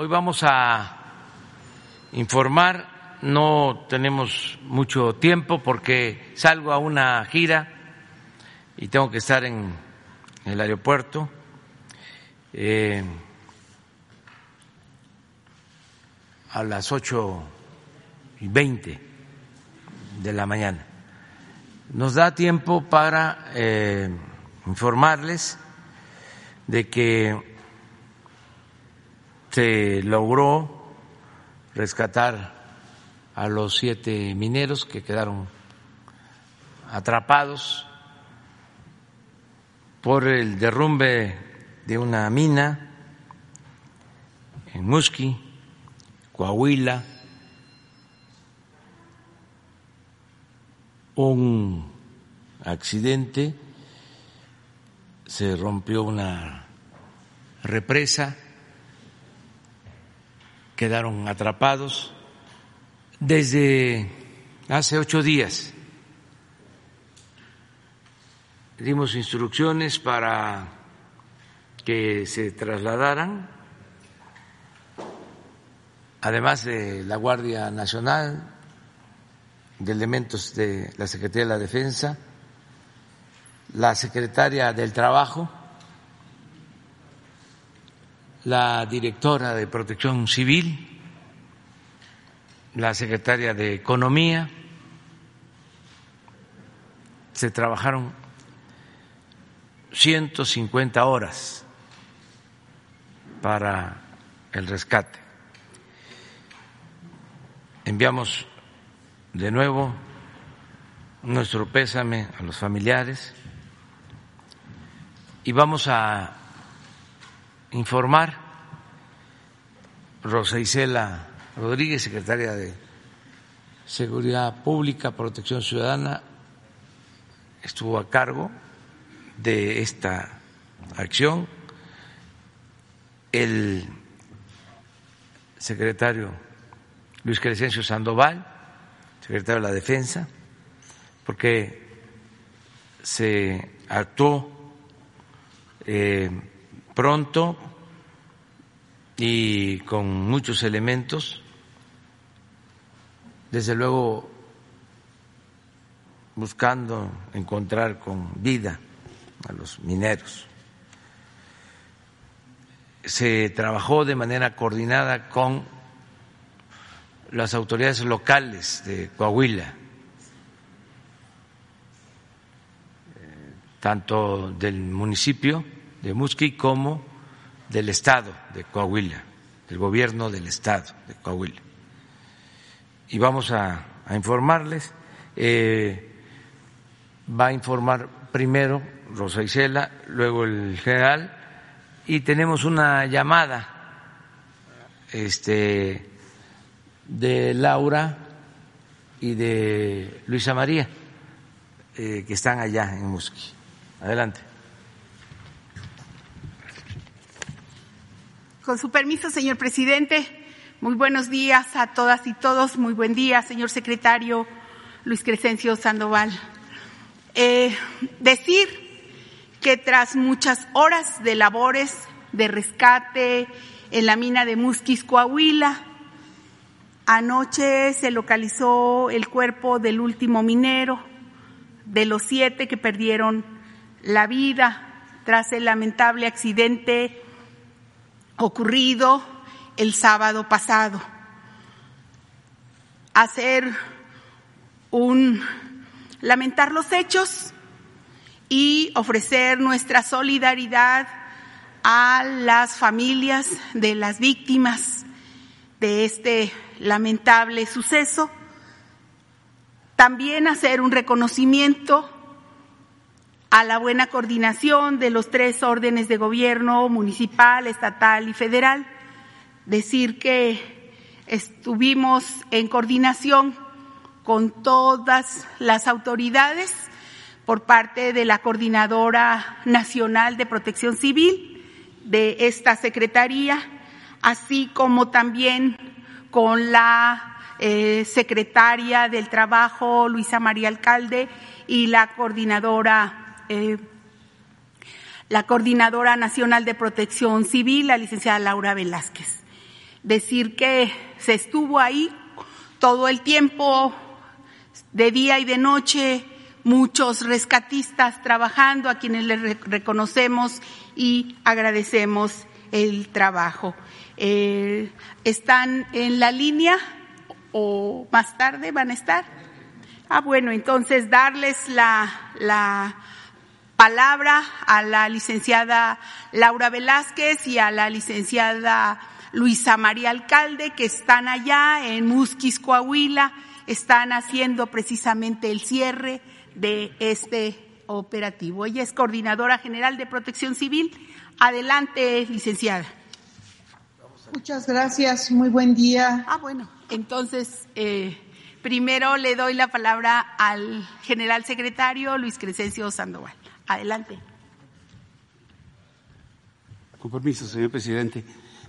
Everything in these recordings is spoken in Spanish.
Hoy vamos a informar, no tenemos mucho tiempo porque salgo a una gira y tengo que estar en el aeropuerto. Eh, a las ocho y veinte de la mañana. Nos da tiempo para eh, informarles de que se logró rescatar a los siete mineros que quedaron atrapados por el derrumbe de una mina en Musqui, Coahuila, un accidente, se rompió una represa quedaron atrapados desde hace ocho días. Dimos instrucciones para que se trasladaran, además de la Guardia Nacional, de elementos de la Secretaría de la Defensa, la Secretaria del Trabajo, la directora de Protección Civil, la secretaria de Economía, se trabajaron 150 horas para el rescate. Enviamos de nuevo nuestro pésame a los familiares y vamos a informar. Rosa Isela Rodríguez, secretaria de Seguridad Pública, Protección Ciudadana, estuvo a cargo de esta acción. El secretario Luis Crescencio Sandoval, secretario de la Defensa, porque se actuó eh, pronto y con muchos elementos, desde luego buscando encontrar con vida a los mineros. Se trabajó de manera coordinada con las autoridades locales de Coahuila, tanto del municipio de Musqui como del Estado de Coahuila, del gobierno del Estado de Coahuila. Y vamos a, informarles. Eh, va a informar primero Rosa Isela, luego el general, y tenemos una llamada este, de Laura y de Luisa María, eh, que están allá en Musqui. Adelante. Con su permiso, señor presidente, muy buenos días a todas y todos. Muy buen día, señor secretario Luis Crescencio Sandoval. Eh, decir que tras muchas horas de labores de rescate en la mina de Musquis, Coahuila, anoche se localizó el cuerpo del último minero, de los siete que perdieron la vida tras el lamentable accidente ocurrido el sábado pasado. Hacer un lamentar los hechos y ofrecer nuestra solidaridad a las familias de las víctimas de este lamentable suceso. También hacer un reconocimiento a la buena coordinación de los tres órdenes de gobierno, municipal, estatal y federal, decir que estuvimos en coordinación con todas las autoridades por parte de la Coordinadora Nacional de Protección Civil de esta Secretaría, así como también con la eh, secretaria del Trabajo, Luisa María Alcalde, y la coordinadora, eh, la coordinadora nacional de Protección Civil, la licenciada Laura Velázquez. Decir que se estuvo ahí todo el tiempo, de día y de noche, muchos rescatistas trabajando, a quienes les reconocemos y agradecemos el trabajo. Eh, ¿Están en la línea o más tarde van a estar? Ah, bueno, entonces darles la, la palabra a la licenciada Laura Velázquez y a la licenciada Luisa María Alcalde, que están allá en Musquis, Coahuila, están haciendo precisamente el cierre de este operativo. Ella es coordinadora general de protección civil. Adelante, licenciada. Muchas gracias, muy buen día. Ah, bueno, entonces, eh, Primero le doy la palabra al general secretario Luis Crescencio Sandoval. Adelante. Con permiso, señor presidente.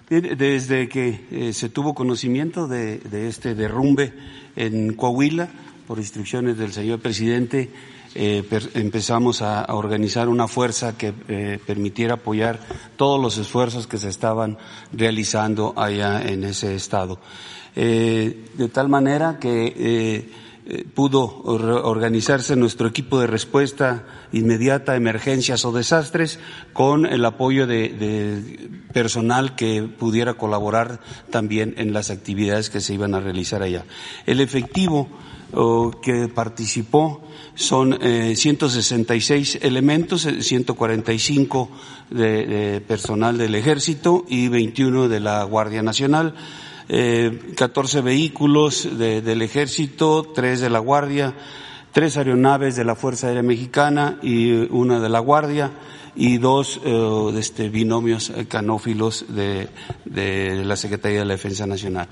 Desde que eh, se tuvo conocimiento de, este derrumbe en Coahuila, por instrucciones del señor presidente, eh, empezamos a, organizar una fuerza que eh, permitiera apoyar todos los esfuerzos que se estaban realizando allá en ese estado. De tal manera que eh, eh, pudo organizarse nuestro equipo de respuesta inmediata a emergencias o desastres con el apoyo de, personal que pudiera colaborar también en las actividades que se iban a realizar allá. El efectivo que participó son 166 elementos, 145 de, de personal del ejército y 21 de la Guardia Nacional eh, 14 vehículos del ejército, tres de la Guardia, tres aeronaves de la Fuerza Aérea Mexicana y una de la Guardia y dos eh, este, binomios eh, canófilos de, de, la Secretaría de la Defensa Nacional.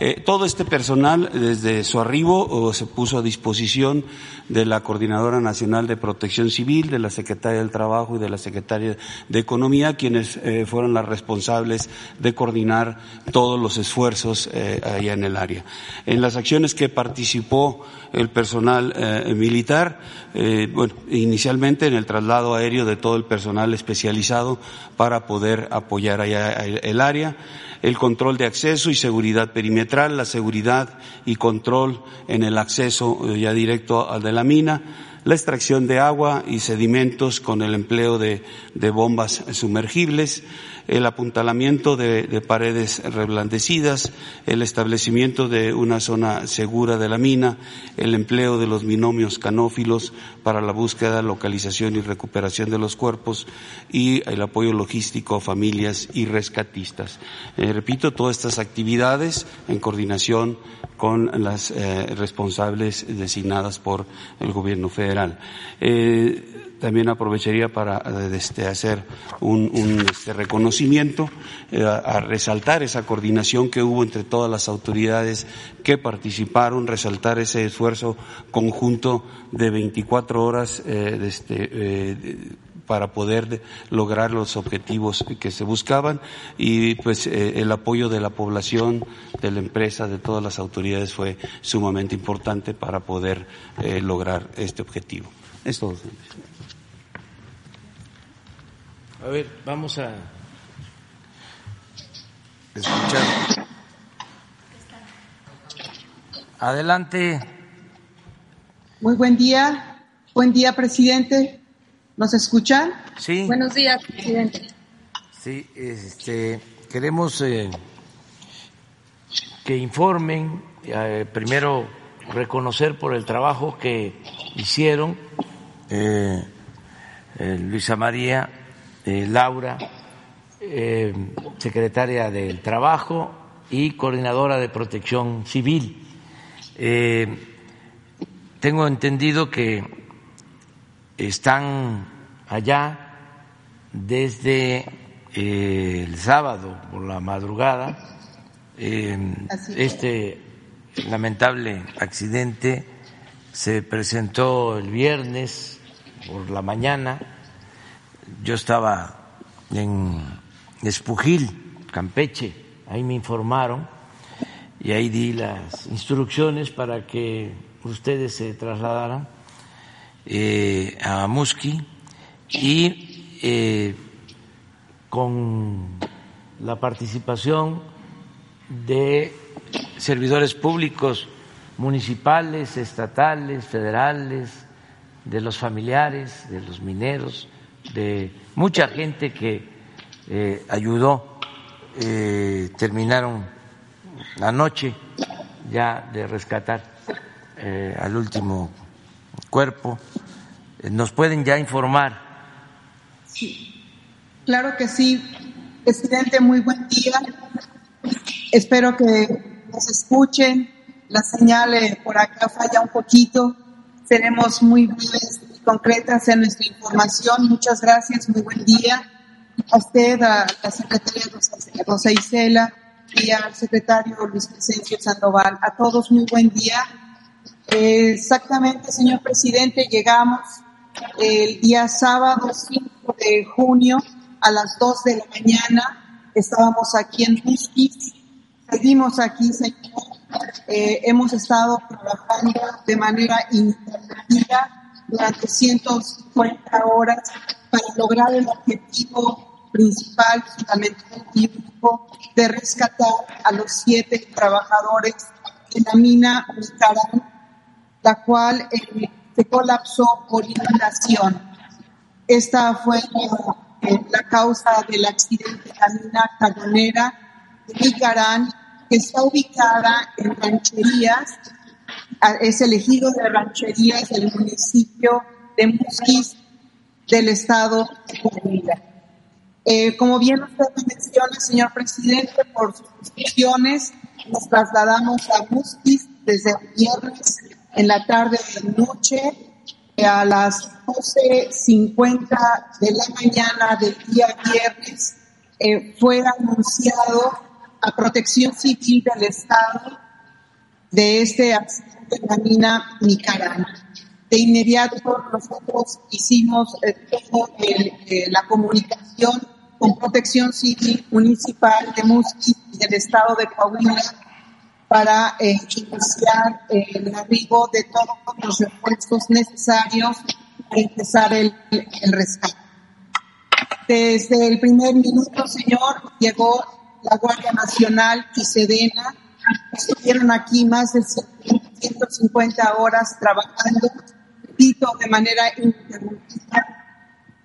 Eh, todo este personal, desde su arribo, se puso a disposición de la Coordinadora Nacional de Protección Civil, de la Secretaría del Trabajo y de la Secretaría de Economía, quienes fueron las responsables de coordinar todos los esfuerzos allá en el área. En las acciones que participó el personal militar, bueno, inicialmente en el traslado aéreo de todo el personal personal especializado para poder apoyar allá el área, el control de acceso y seguridad perimetral, la seguridad y control en el acceso eh, ya directo al de la mina, la extracción de agua y sedimentos con el empleo de, de bombas sumergibles, el apuntalamiento de, paredes reblandecidas, el establecimiento de una zona segura de la mina, el empleo de los binomios canófilos para la búsqueda, localización y recuperación de los cuerpos y el apoyo logístico a familias y rescatistas. Eh, repito, todas estas actividades en coordinación con las eh, responsables designadas por el gobierno federal. Eh, también aprovecharía para este, hacer un, este, reconocimiento, eh, a, resaltar esa coordinación que hubo entre todas las autoridades que participaron, resaltar ese esfuerzo conjunto de 24 horas eh, este, eh, para poder lograr los objetivos que se buscaban y pues el apoyo de la población, de la empresa, de todas las autoridades fue sumamente importante para poder lograr este objetivo. Es todo. A ver, vamos a escuchar. Adelante. Muy buen día. Buen día, presidente. ¿Nos escuchan? Sí. Buenos días, presidente. Sí, este, queremos eh, que informen, eh, primero reconocer por el trabajo que hicieron eh, Luisa María eh, Laura, eh, secretaria del Trabajo y coordinadora de Protección Civil. Eh, tengo entendido que están allá desde el sábado por la madrugada este lamentable accidente se presentó el viernes por la mañana. Yo estaba en Espujil, Campeche, ahí me informaron y ahí di las instrucciones para que ustedes se trasladaran eh, a Musqui y eh, con la participación de servidores públicos municipales, estatales, federales, de los familiares, de los mineros, de mucha gente que eh, ayudó, eh, terminaron anoche ya de rescatar eh, al último cuerpo. ¿Nos pueden ya informar? Sí, claro que sí, presidente, muy buen día. Espero que nos escuchen. La señal eh, por acá falla un poquito. Seremos muy breves concretas en nuestra información. Muchas gracias, muy buen día. A usted, a la secretaria Rosa Isela y al secretario Luis Crescencio Sandoval. A todos, muy buen día. Exactamente, señor presidente, llegamos el día sábado 5 de junio a las 2 de la mañana. Estábamos aquí en Musquis Seguimos aquí, señor. Eh, hemos estado trabajando de manera interrumpida durante 150 horas para lograr el objetivo principal, fundamental único de rescatar a los siete trabajadores de la mina Micarán, la cual eh, se colapsó por inundación. Esta fue eh, la causa del accidente de la mina carbonera Nicarán, que está ubicada en Rancherías, es elegido de Rancherías del municipio de Musquis del estado de Coahuila. Eh, como bien usted menciona, señor presidente, por sus instrucciones, nos trasladamos a Musquis desde el viernes en la tarde de noche a las 12.50 de la mañana del día viernes eh, fue anunciado a Protección Civil del Estado de este accidente de la mina Nicaragua. De inmediato nosotros hicimos eh, eh, la comunicación con Protección Civil Municipal de Musqui y del Estado de Coahuila para eh, iniciar el arribo de todos los repuestos necesarios para empezar el, rescate. Desde el primer minuto, señor, llegó la Guardia Nacional y Sedena estuvieron aquí más de 150 horas trabajando, repito, de manera interrumpida,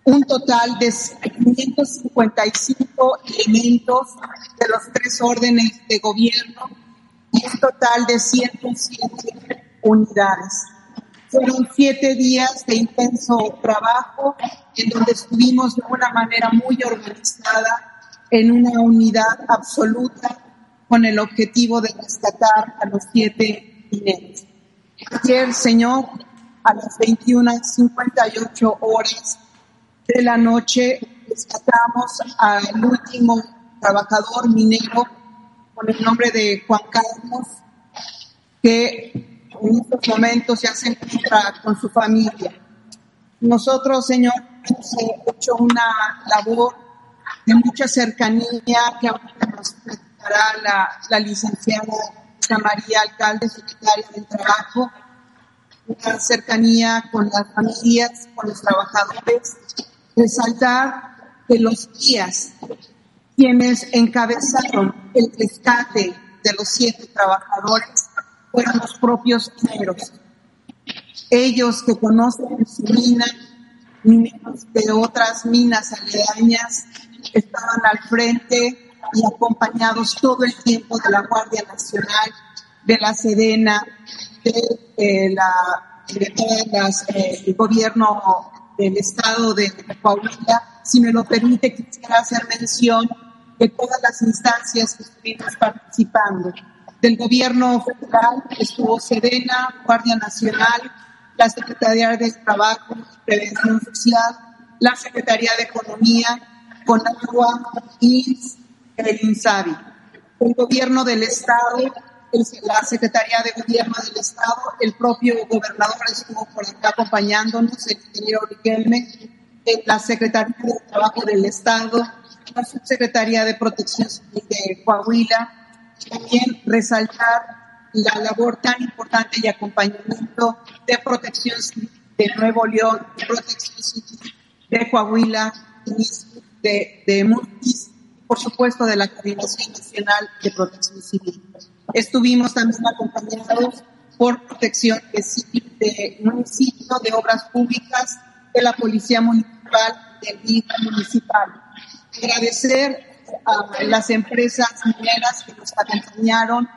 un total de 555 elementos de los tres órdenes de gobierno y un total de 107 unidades. Fueron siete días de intenso trabajo en donde estuvimos de una manera muy organizada en una unidad absoluta con el objetivo de rescatar a los siete Ayer, Señor, a las 21.58 horas de la noche, rescatamos al último trabajador minero con el nombre de Juan Carlos, que en estos momentos ya se encuentra con su familia. Nosotros, Señor, hemos hecho una labor de mucha cercanía que ahorita nos presentará la, la licenciada María Alcalde, secretaria del Trabajo, una cercanía con las familias, con los trabajadores, resaltar que los guías, quienes encabezaron el rescate de los siete trabajadores, fueron los propios mineros. Ellos que conocen su mina, mineros de otras minas aledañas, estaban al frente y acompañados todo el tiempo de la Guardia Nacional, de la Sedena, de, eh, la, de eh, el gobierno del estado de Coahuila. Si me lo permite, quisiera hacer mención de todas las instancias que estuvimos participando. Del gobierno federal estuvo Sedena, Guardia Nacional, la Secretaría de Trabajo Prevención Social, la Secretaría de Economía, con agua y el INSABI. el gobierno del Estado, la Secretaría de Gobierno del Estado, el propio gobernador estuvo por acá acompañándonos, el ingeniero Riquelme, eh, la Secretaría de Trabajo del Estado, la Subsecretaría de Protección Civil de Coahuila, también resaltar la labor tan importante y acompañamiento de Protección Civil de Nuevo León, de Protección Civil de Coahuila, de, de por supuesto de la Coordinación Nacional de Protección Civil. Estuvimos también acompañados por Protección Civil de Municipio, de Obras Públicas, de la Policía Municipal, del INA Municipal. Agradecer a las empresas mineras que nos acompañaron,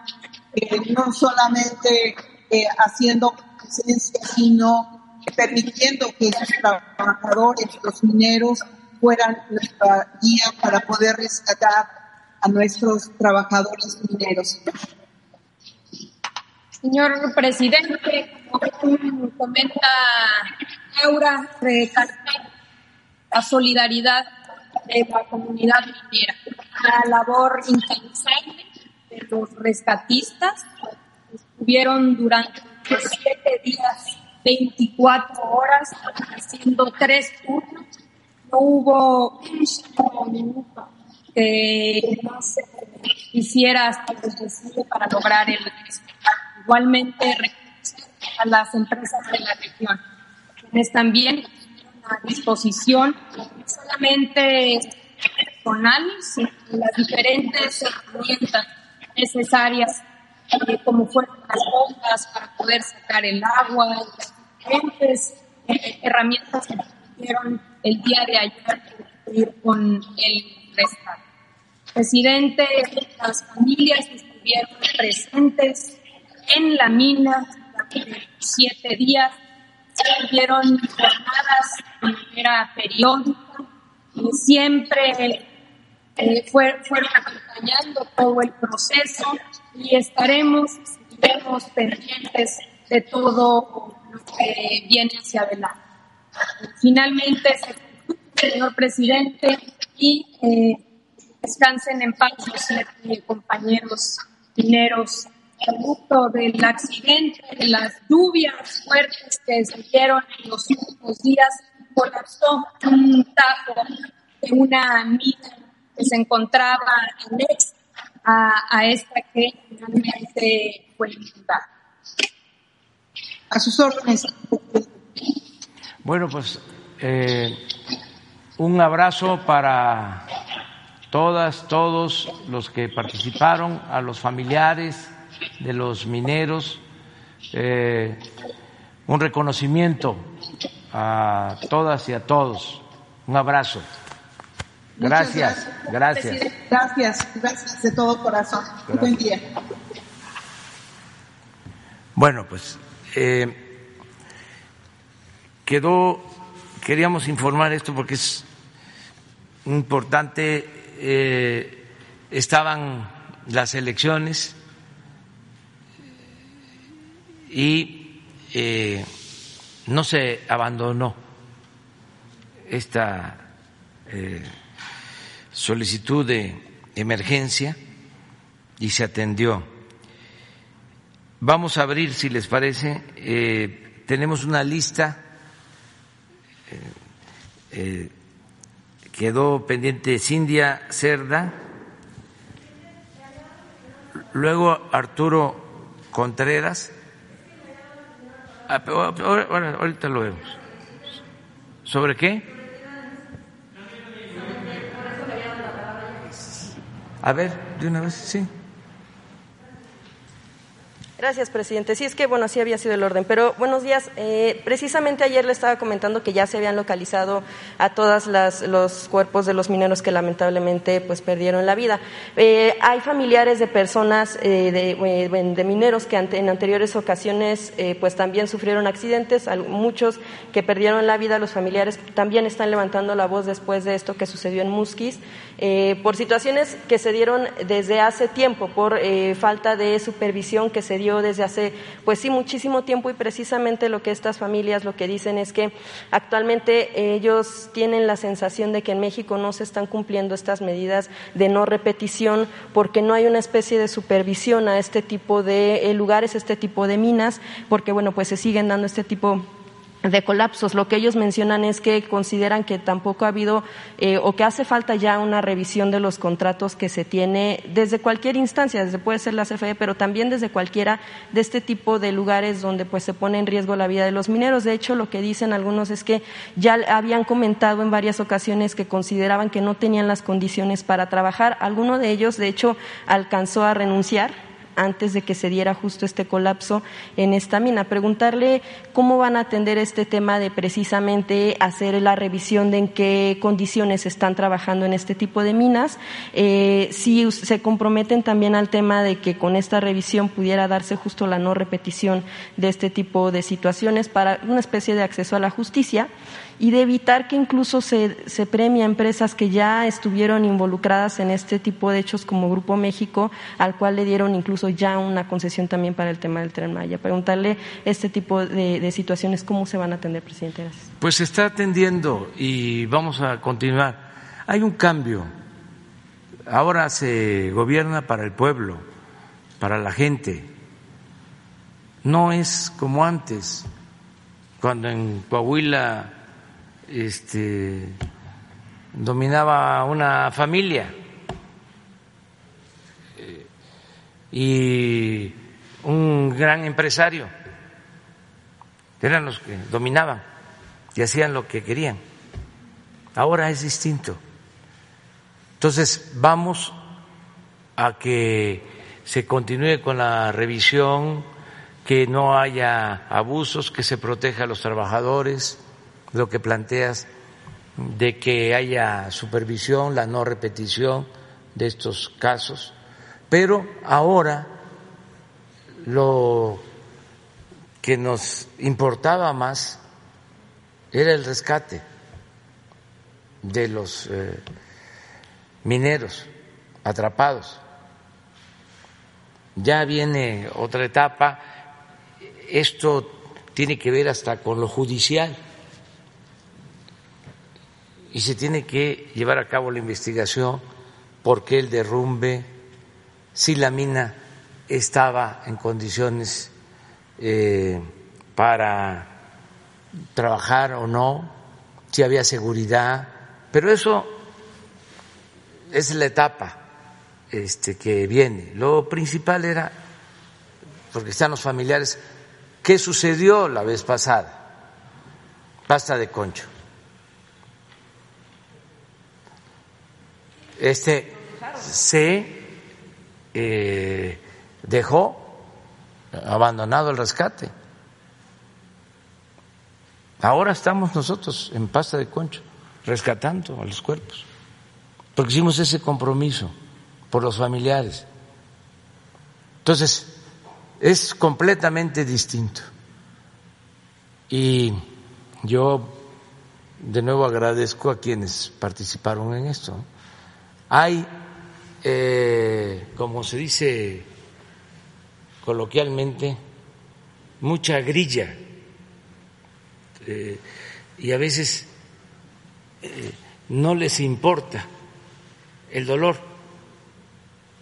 eh, no solamente eh, haciendo presencia, sino permitiendo que sus trabajadores, los mineros, fueran nuestra guía para poder rescatar a nuestros trabajadores mineros. Señor presidente, como comenta Laura, la solidaridad de la comunidad minera, la labor incansable de los rescatistas, estuvieron durante siete días, 24 horas, haciendo tres turnos no hubo minuto que no se hiciera hasta el para lograr el Igualmente, a las empresas de la región, quienes también a disposición no solamente personal, sino las diferentes herramientas necesarias, eh, como fueron las bombas para poder sacar el agua, las diferentes eh, herramientas que el día de ayer con el rescate. Presidente, las familias estuvieron presentes en la mina durante siete días, tuvieron jornadas de manera periódica y siempre eh, fueron acompañando todo el proceso y estaremos, seguiremos pendientes de todo lo que viene hacia adelante. Finalmente, señor presidente, y eh, descansen en paz los compañeros mineros producto del accidente, de las lluvias fuertes que se dieron en los últimos días, colapsó un tajo de una mina que se encontraba anexa a, esta que finalmente fue inundada. A sus órdenes. Bueno, pues eh, un abrazo para todas, todos los que participaron, a los familiares de los mineros, eh, un reconocimiento a todas y a todos. Un abrazo. Gracias, gracias. Gracias, gracias de todo corazón. Buen día. Bueno, pues eh, quedó, queríamos informar esto porque es importante, eh, estaban las elecciones y eh, no se abandonó esta eh, solicitud de emergencia y se atendió. Vamos a abrir, si les parece, tenemos una lista eh, eh, quedó pendiente Cindia Cerda, luego Arturo Contreras. Ah, ahorita lo vemos. ¿Sobre qué? A ver, de una vez, sí. Gracias, presidente. Sí, es que, bueno, así había sido el orden. Pero, buenos días. Eh, precisamente ayer le estaba comentando que ya se habían localizado a todos los cuerpos de los mineros que lamentablemente pues perdieron la vida. Eh, hay familiares de personas, eh, de, mineros que en anteriores ocasiones pues también sufrieron accidentes, muchos que perdieron la vida. Los familiares también están levantando la voz después de esto que sucedió en Musquis, por situaciones que se dieron desde hace tiempo, por falta de supervisión que se dio desde hace, pues sí, muchísimo tiempo y precisamente lo que estas familias lo que dicen es que actualmente ellos tienen la sensación de que en México no se están cumpliendo estas medidas de no repetición porque no hay una especie de supervisión a este tipo de eh, lugares, este tipo de minas, porque bueno, pues se siguen dando este tipo de colapsos. Lo que ellos mencionan es que consideran que tampoco ha habido eh, o que hace falta ya una revisión de los contratos que se tiene desde cualquier instancia, desde puede ser la CFE, pero también desde cualquiera de este tipo de lugares donde pues se pone en riesgo la vida de los mineros. De hecho, lo que dicen algunos es que ya habían comentado en varias ocasiones que consideraban que no tenían las condiciones para trabajar. Alguno de ellos, de hecho, alcanzó a renunciar antes de que se diera justo este colapso en esta mina. Preguntarle cómo van a atender este tema de precisamente hacer la revisión de en qué condiciones están trabajando en este tipo de minas, eh, si se comprometen también al tema de que con esta revisión pudiera darse justo la no repetición de este tipo de situaciones para una especie de acceso a la justicia y de evitar que incluso se, se premie a empresas que ya estuvieron involucradas en este tipo de hechos como Grupo México, al cual le dieron incluso ya una concesión también para el tema del tren Maya. Preguntarle este tipo de, situaciones, ¿cómo se van a atender, presidente? Gracias. Pues se está atendiendo y vamos a continuar. Hay un cambio. Ahora se gobierna para el pueblo, para la gente. No es como antes, cuando en Coahuila este, dominaba una familia eh, y un gran empresario. Eran los que dominaban y hacían lo que querían. Ahora es distinto. Entonces vamos a que se continúe con la revisión, que no haya abusos, que se proteja a los trabajadores, lo que planteas de que haya supervisión, la no repetición de estos casos, pero ahora lo que nos importaba más era el rescate de los eh, mineros atrapados. Ya viene otra etapa, esto tiene que ver hasta con lo judicial y se tiene que llevar a cabo la investigación por qué el derrumbe, si la mina estaba en condiciones eh, para trabajar o no, si había seguridad, pero eso es la etapa este, que viene. Lo principal era, porque están los familiares, ¿qué sucedió la vez pasada? Basta de concho. Este se eh, dejó abandonado el rescate. Ahora estamos nosotros en pasta de concho rescatando a los cuerpos, porque hicimos ese compromiso por los familiares. Entonces, es completamente distinto. Y yo de nuevo agradezco a quienes participaron en esto. Hay, eh, como se dice coloquialmente, mucha grilla eh, y a veces eh, no les importa el dolor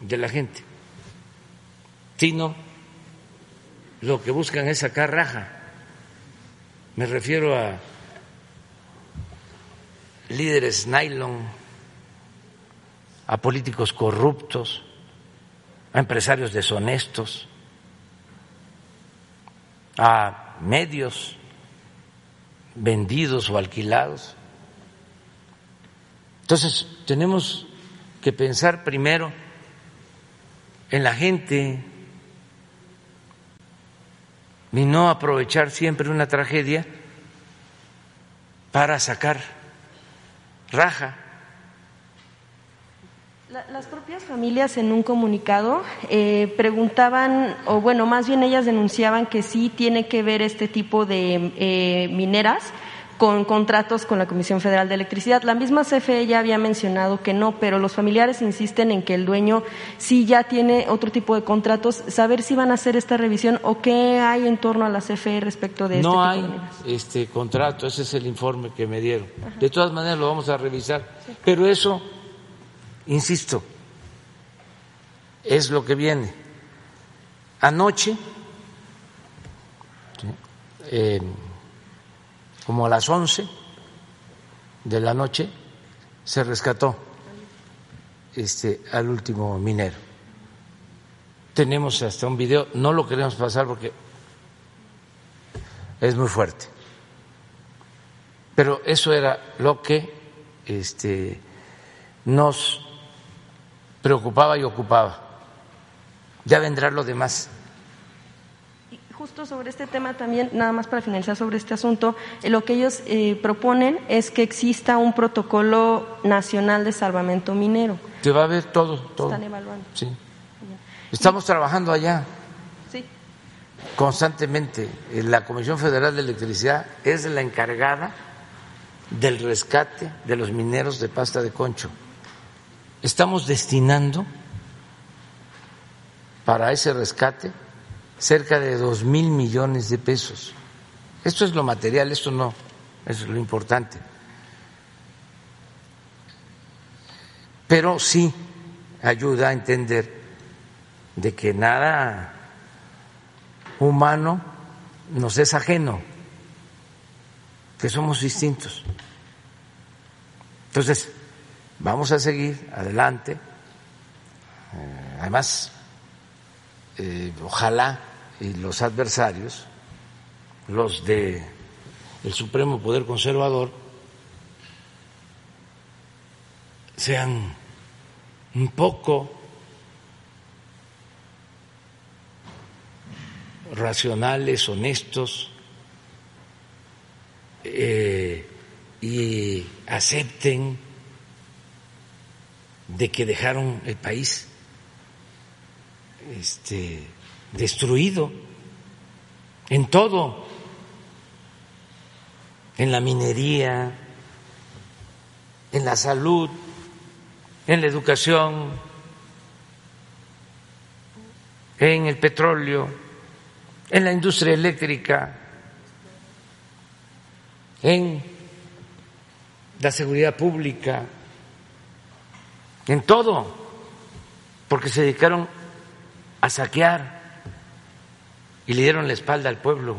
de la gente, sino lo que buscan es sacar raja. Me refiero a líderes nylon a políticos corruptos, a empresarios deshonestos, a medios vendidos o alquilados. Entonces, tenemos que pensar primero en la gente y no aprovechar siempre una tragedia para sacar raja. Las propias familias en un comunicado eh, preguntaban, o bueno, más bien ellas denunciaban que sí tiene que ver este tipo de eh, mineras con contratos con la Comisión Federal de Electricidad. La misma CFE ya había mencionado que no, pero los familiares insisten en que el dueño sí ya tiene otro tipo de contratos. Saber si van a hacer esta revisión o qué hay en torno a la CFE respecto de este no tipo hay de este contrato, ese es el informe que me dieron. De todas maneras lo vamos a revisar, pero eso, insisto, es lo que viene. Anoche, eh, como a las 11 de la noche, se rescató este, al último minero. Tenemos hasta un video, no lo queremos pasar porque es muy fuerte. Pero eso era lo que este, nos preocupaba y ocupaba. Ya vendrá lo demás justo sobre este tema también, nada más para finalizar sobre este asunto, eh, lo que ellos eh, proponen es que exista un protocolo nacional de salvamento minero. Que va a haber todo, todo. Están evaluando. Sí. Estamos trabajando allá. Sí. Constantemente. La Comisión Federal de Electricidad es la encargada del rescate de los mineros de pasta de concho. Estamos destinando para ese rescate cerca de dos mil millones de pesos. Esto es lo material, esto no es lo importante. Pero sí ayuda a entender de que nada humano nos es ajeno, que somos distintos. Entonces, vamos a seguir adelante. Eh, además, eh, ojalá y los adversarios, los de el Supremo Poder Conservador, sean un poco racionales, honestos eh, y acepten de que dejaron el país este, destruido en todo, en la minería, en la salud, en la educación, en el petróleo, en la industria eléctrica, en la seguridad pública, en todo, porque se dedicaron a saquear y le dieron la espalda al pueblo.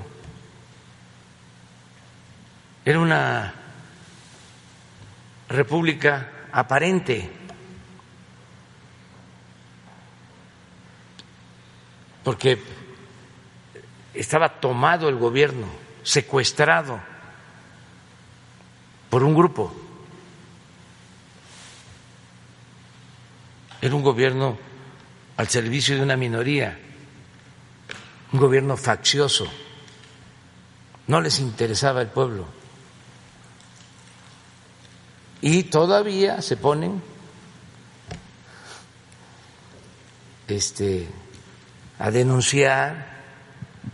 Era una república aparente. Porque estaba tomado el gobierno, secuestrado por un grupo. Era un gobierno al servicio de una minoría, un gobierno faccioso. No les interesaba el pueblo. Y todavía se ponen este, a denunciar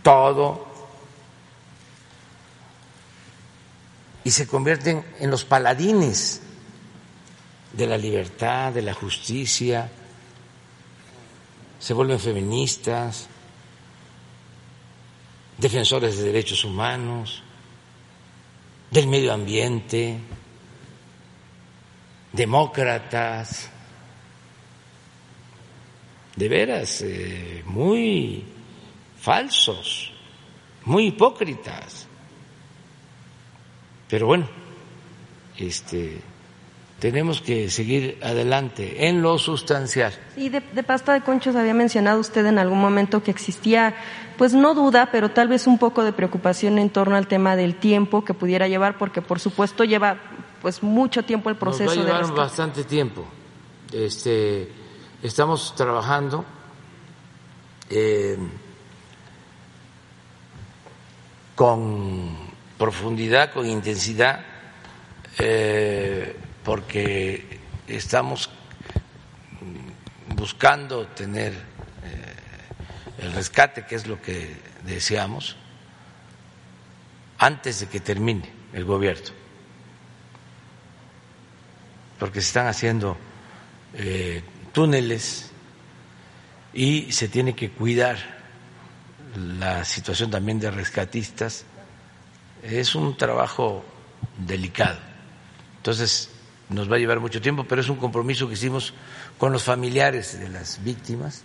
todo y se convierten en los paladines de la libertad, de la justicia, se vuelven feministas, defensores de derechos humanos, del medio ambiente, demócratas, de veras, eh, muy falsos, muy hipócritas. Pero bueno, este tenemos que seguir adelante en lo sustancial. Y de, pasta de conchos había mencionado usted en algún momento que existía, pues no duda, pero tal vez un poco de preocupación en torno al tema del tiempo que pudiera llevar, porque por supuesto lleva pues mucho tiempo el proceso. Nos va a llevar bastante tiempo. Este, estamos trabajando. Eh, con profundidad, con intensidad, eh, porque estamos buscando tener eh, el rescate, que es lo que deseamos, antes de que termine el gobierno, porque se están haciendo eh, túneles y se tiene que cuidar la situación también de rescatistas. Es un trabajo delicado. Entonces, nos va a llevar mucho tiempo, pero es un compromiso que hicimos con los familiares de las víctimas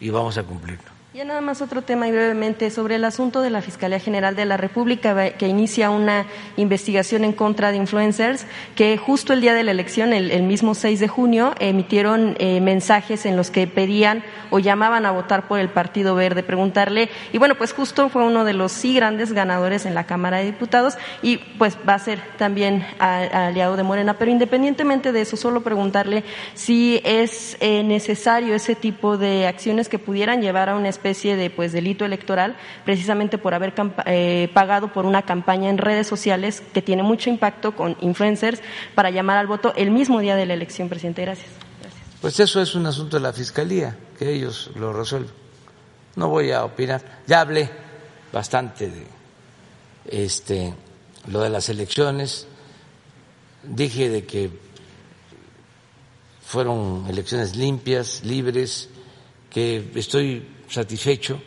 y vamos a cumplirlo. Ya nada más otro tema y brevemente sobre el asunto de la Fiscalía General de la República que inicia una investigación en contra de influencers que justo el día de la elección, el, mismo 6 de junio, emitieron eh, mensajes en los que pedían o llamaban a votar por el Partido Verde, preguntarle, y bueno, pues justo fue uno de los sí grandes ganadores en la Cámara de Diputados y pues va a ser también aliado de Morena, pero independientemente de eso, solo preguntarle si es eh, necesario ese tipo de acciones que pudieran llevar a una especie de pues delito electoral precisamente por haber eh, pagado por una campaña en redes sociales que tiene mucho impacto con influencers para llamar al voto el mismo día de la elección, presidente. Gracias. Pues eso es un asunto de la fiscalía, que ellos lo resuelven. No voy a opinar. Ya hablé bastante de este lo de las elecciones. Dije de que fueron elecciones limpias, libres, que estoy satisfecho.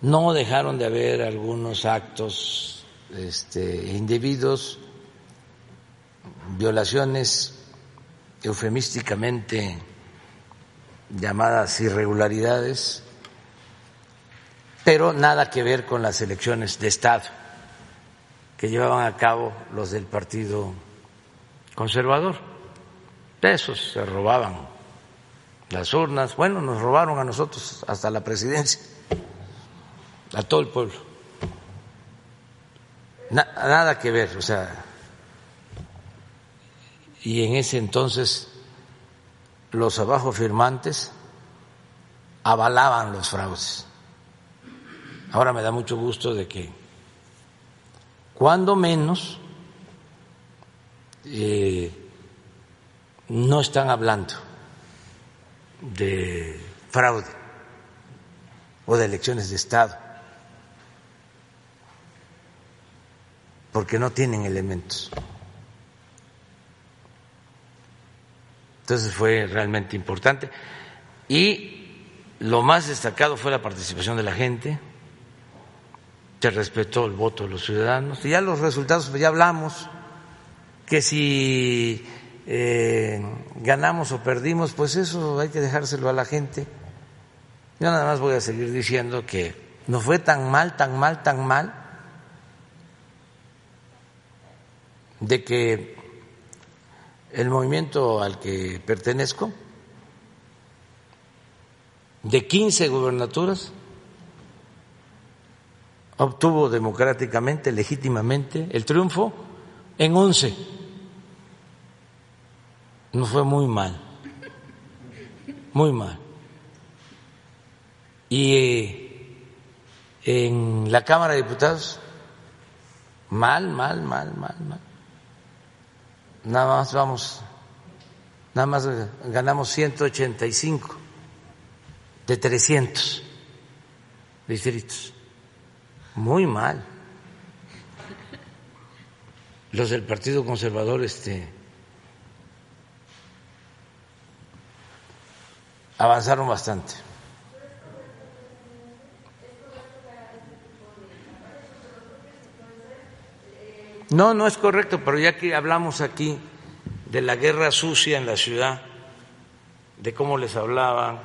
No dejaron de haber algunos actos este, indebidos, violaciones eufemísticamente llamadas irregularidades, pero nada que ver con las elecciones de Estado que llevaban a cabo los del Partido Conservador. Esos se robaban las urnas, bueno, nos robaron a nosotros hasta la presidencia, a todo el pueblo. nada que ver, o sea, y en ese entonces los abajo firmantes avalaban los fraudes. Ahora me da mucho gusto de que, cuando menos, eh, no están hablando de fraude o de elecciones de Estado, porque no tienen elementos. Entonces fue realmente importante. Y lo más destacado fue la participación de la gente, se respetó el voto de los ciudadanos. Y ya los resultados, pues ya hablamos, que si eh, ganamos o perdimos, pues eso hay que dejárselo a la gente. Yo nada más voy a seguir diciendo que no fue tan mal, tan mal, tan mal, de que el movimiento al que pertenezco, de 15 gubernaturas, obtuvo democráticamente, legítimamente, el triunfo en 11. No fue muy mal, muy mal. Y eh, en la Cámara de Diputados, mal, mal, mal, mal, mal nada más vamos, nada más ganamos 185 de 300 distritos. Muy mal. Los del Partido Conservador este avanzaron bastante. No, no es correcto, pero ya que hablamos aquí de la guerra sucia en la ciudad, de cómo les hablaban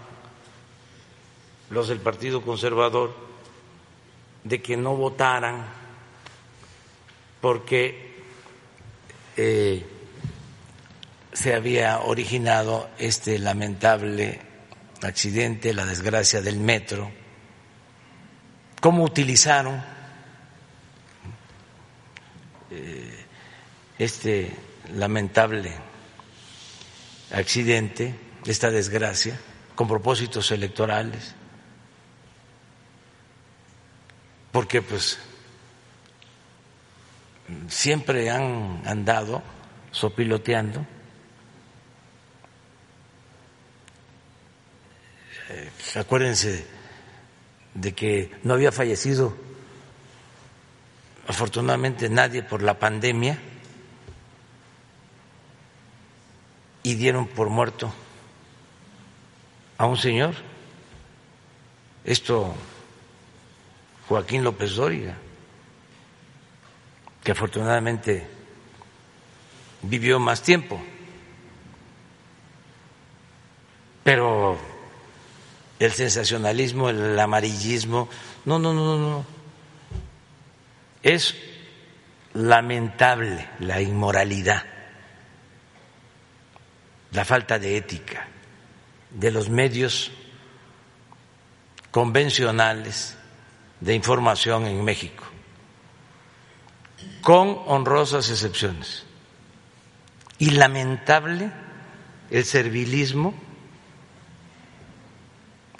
los del Partido Conservador, de que no votaran porque eh, se había originado este lamentable accidente, la desgracia del metro, cómo utilizaron eh, este lamentable accidente, esta desgracia, con propósitos electorales, porque pues siempre han andado sopiloteando. Eh, acuérdense de que no había fallecido afortunadamente nadie por la pandemia y dieron por muerto a un señor. Esto Joaquín López Dóriga, que afortunadamente vivió más tiempo. Pero el sensacionalismo, el amarillismo, no, no, no, no. Es lamentable la inmoralidad, la falta de ética de los medios convencionales de información en México, con honrosas excepciones. Y lamentable el servilismo,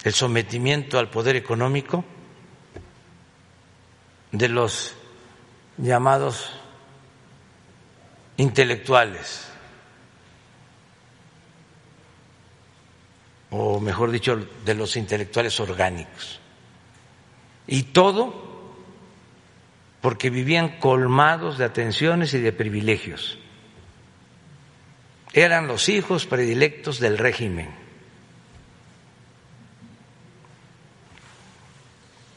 el sometimiento al poder económico de los llamados intelectuales, o mejor dicho, de los intelectuales orgánicos. Y todo porque vivían colmados de atenciones y de privilegios. Eran los hijos predilectos del régimen.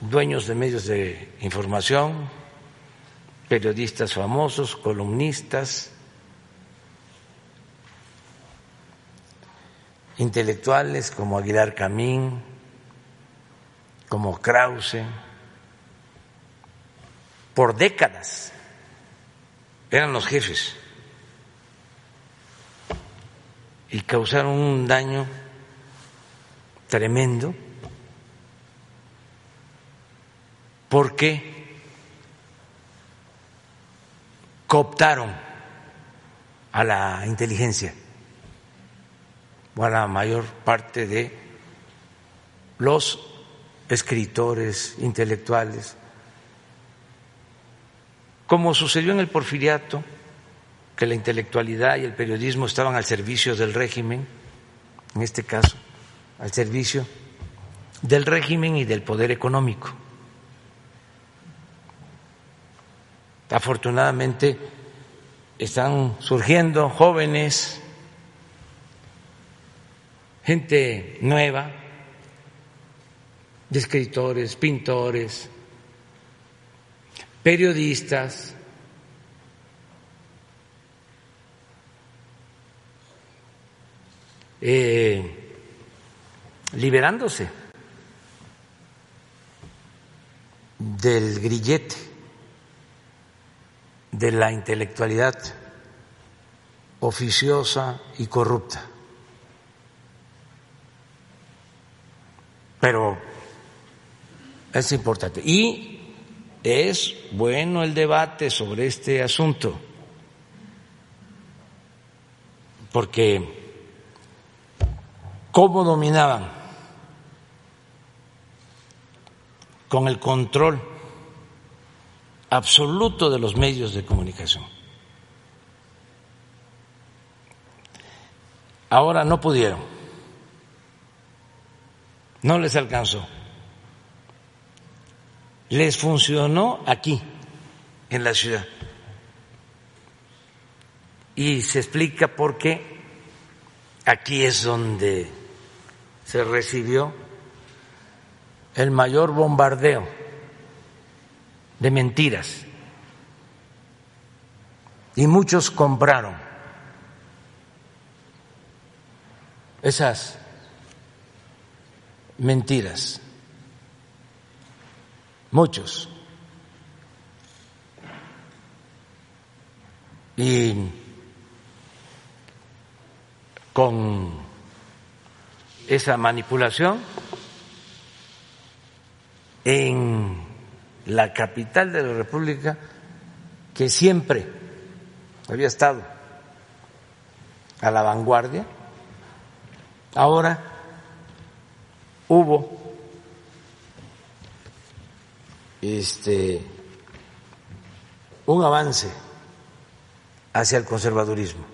Dueños de medios de información, periodistas famosos, columnistas, intelectuales como Aguilar Camín, como Krause, por décadas eran los jefes y causaron un daño tremendo porque cooptaron a la inteligencia o a la mayor parte de los escritores, intelectuales, como sucedió en el porfiriato, que la intelectualidad y el periodismo estaban al servicio del régimen, en este caso, al servicio del régimen y del poder económico. Afortunadamente están surgiendo jóvenes, gente nueva, de escritores, pintores, periodistas, eh, liberándose del grillete de la intelectualidad oficiosa y corrupta. Pero es importante. Y es bueno el debate sobre este asunto, porque ¿cómo dominaban? Con el control absoluto de los medios de comunicación. Ahora no pudieron, no les alcanzó les funcionó aquí, en la ciudad. Y se explica por qué aquí es donde se recibió el mayor bombardeo de mentiras. Y muchos compraron esas mentiras muchos. Y con esa manipulación en la capital de la República, que siempre había estado a la vanguardia, ahora hubo este, un avance hacia el conservadurismo.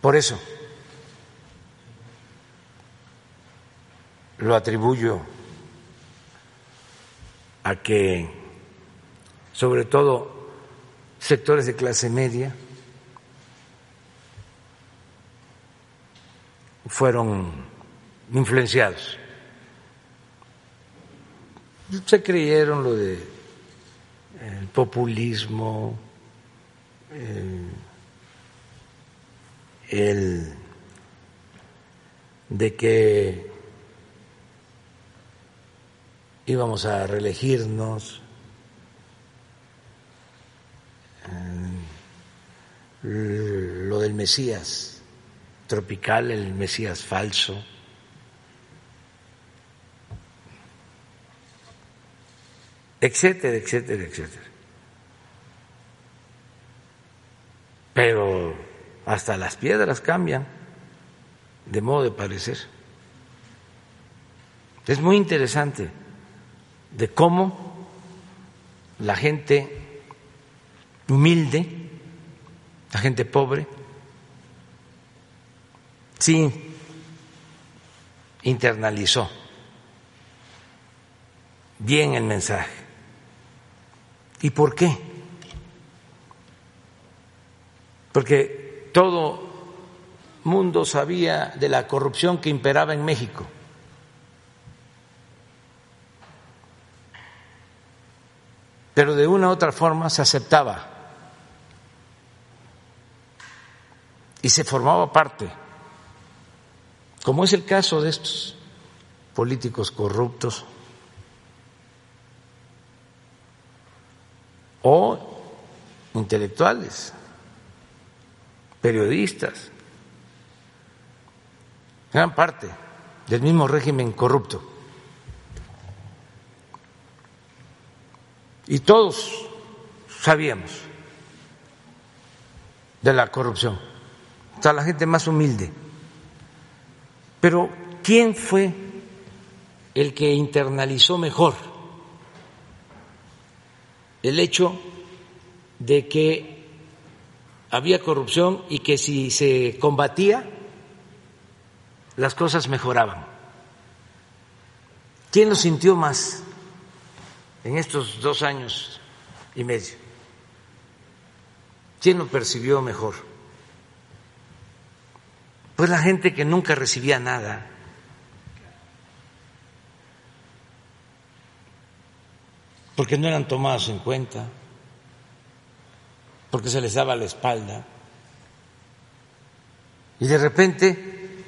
Por eso lo atribuyo a que, sobre todo, sectores de clase media fueron influenciados. Se creyeron lo de el populismo, el de que íbamos a reelegirnos, lo del Mesías tropical, el Mesías falso. etcétera, etcétera, etcétera. Pero hasta las piedras cambian de modo de parecer. Es muy interesante de cómo la gente humilde, la gente pobre, sí internalizó bien el mensaje. ¿Y por qué? Porque todo mundo sabía de la corrupción que imperaba en México. Pero de una u otra forma se aceptaba y se formaba parte, como es el caso de estos políticos corruptos o intelectuales, periodistas, eran parte del mismo régimen corrupto. Y todos sabíamos de la corrupción, sea, la gente más humilde. Pero, ¿quién fue el que internalizó mejor el hecho de que había corrupción y que si se combatía, las cosas mejoraban. ¿Quién lo sintió más en estos dos años y medio? ¿Quién lo percibió mejor? Pues la gente que nunca recibía nada. Porque no eran tomados en cuenta, porque se les daba la espalda. Y de repente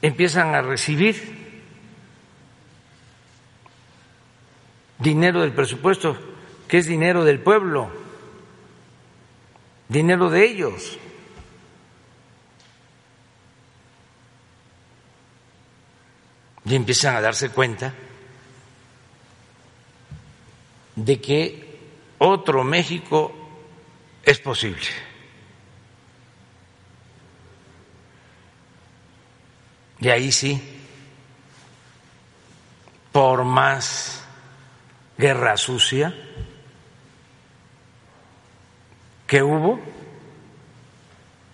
empiezan a recibir dinero del presupuesto, que es dinero del pueblo, dinero de ellos. Y empiezan a darse cuenta de que otro México es posible. Y ahí sí, por más guerra sucia que hubo,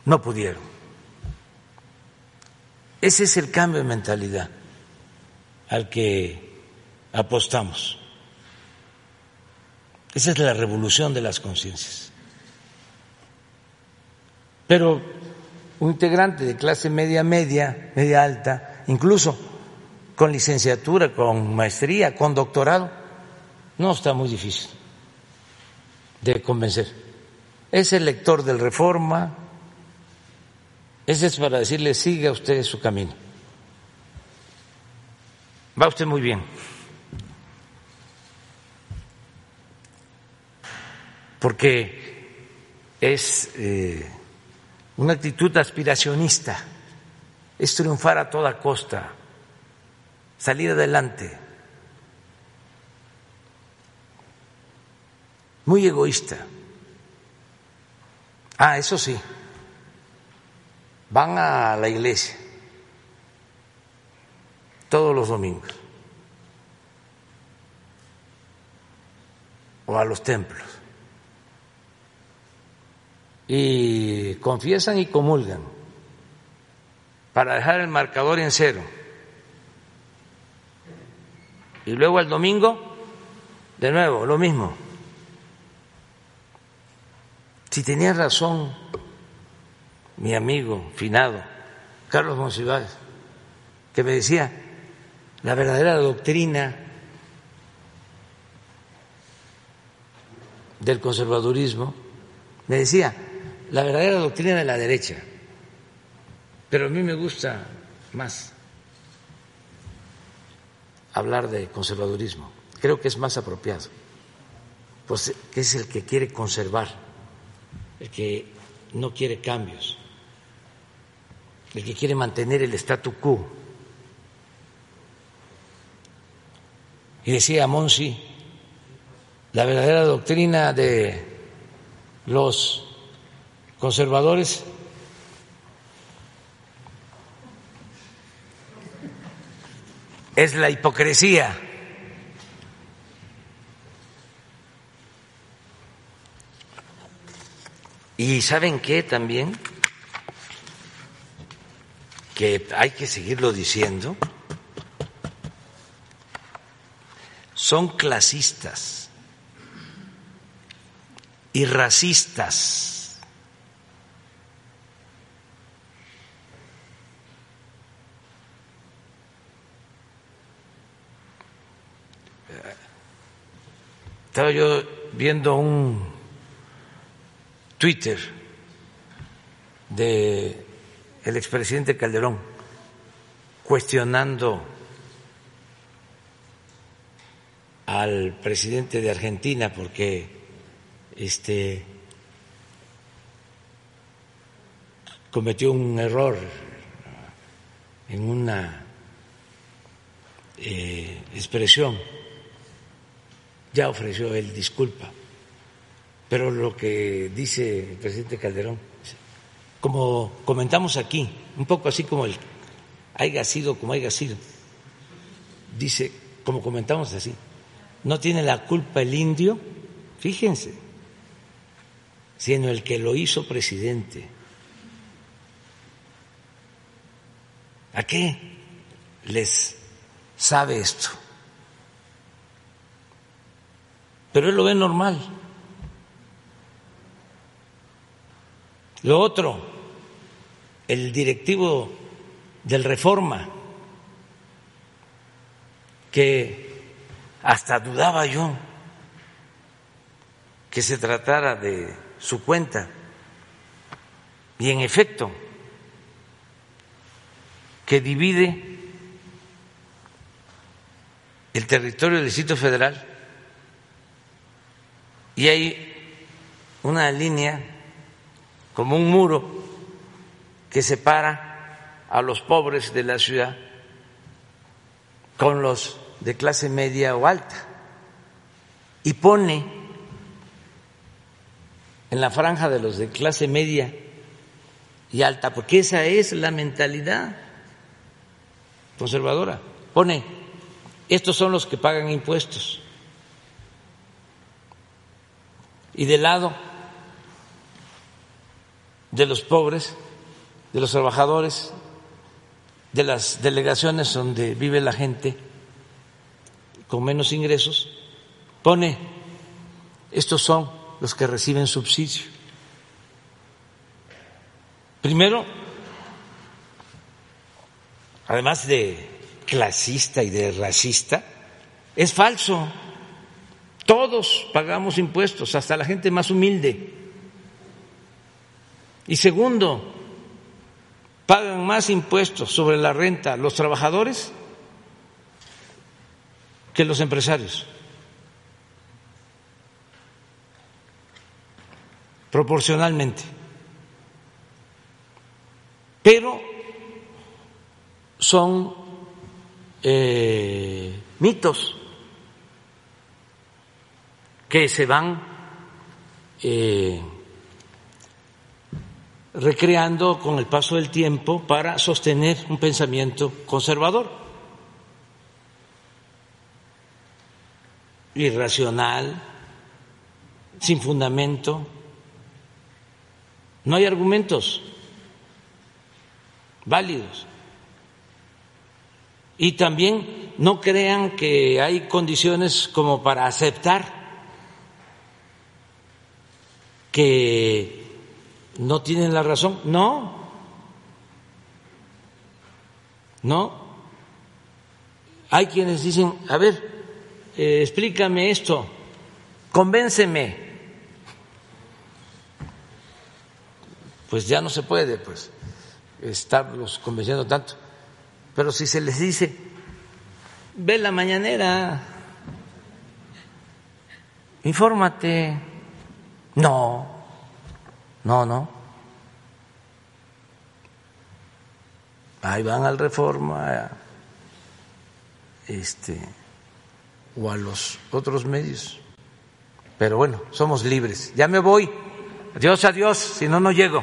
no pudieron. Ese es el cambio de mentalidad al que apostamos. Esa es la revolución de las conciencias. Pero un integrante de clase media, media, media alta, incluso con licenciatura, con maestría, con doctorado, no está muy difícil de convencer. Es el lector del Reforma, ese es para decirle, siga usted su camino. Va usted muy bien. Porque es... Eh, una actitud aspiracionista, es triunfar a toda costa, salir adelante, muy egoísta. Ah, eso sí, van a la iglesia todos los domingos o a los templos y confiesan y comulgan para dejar el marcador en cero. Y luego el domingo de nuevo, lo mismo. Si tenía razón mi amigo finado, Carlos Monsiváis, que me decía, la verdadera doctrina del conservadurismo, me decía, la verdadera doctrina de la derecha, pero a mí me gusta más hablar de conservadurismo, creo que es más apropiado, pues que es el que quiere conservar, el que no quiere cambios, el que quiere mantener el statu quo. Y decía Monsi, la verdadera doctrina de los conservadores es la hipocresía. Y saben qué también, que hay que seguirlo diciendo, son clasistas y racistas. Estaba yo viendo un Twitter de el expresidente Calderón cuestionando al presidente de Argentina porque este cometió un error en una eh, expresión. Ya ofreció él disculpa, pero lo que dice el presidente Calderón, como comentamos aquí, un poco así como el haya sido como haya sido, dice, como comentamos así, no tiene la culpa el indio, fíjense, sino el que lo hizo presidente. ¿A qué les sabe esto? pero él lo ve normal. Lo otro, el directivo del Reforma, que hasta dudaba yo que se tratara de su cuenta, y en efecto, que divide el territorio del Distrito Federal y hay una línea como un muro que separa a los pobres de la ciudad con los de clase media o alta y pone en la franja de los de clase media y alta, porque esa es la mentalidad conservadora, pone, estos son los que pagan impuestos. Y del lado de los pobres, de los trabajadores, de las delegaciones donde vive la gente con menos ingresos, pone, estos son los que reciben subsidio. Primero, además de clasista y de racista, es falso. Todos pagamos impuestos, hasta la gente más humilde. Y segundo, pagan más impuestos sobre la renta los trabajadores que los empresarios. Proporcionalmente. Pero son eh, mitos que se van eh, recreando con el paso del tiempo para sostener un pensamiento conservador, irracional, sin fundamento. No hay argumentos válidos. Y también no crean que hay condiciones como para aceptar que no tienen la razón. No, no. Hay quienes dicen, a ver, eh, explícame esto, convénceme. Pues ya no se puede, pues, estarlos convenciendo tanto. Pero si se les dice, ve la mañanera, infórmate. No, no, no. Ahí van al reforma este, o a los otros medios. Pero bueno, somos libres. Ya me voy. Adiós, adiós, si no, no llego.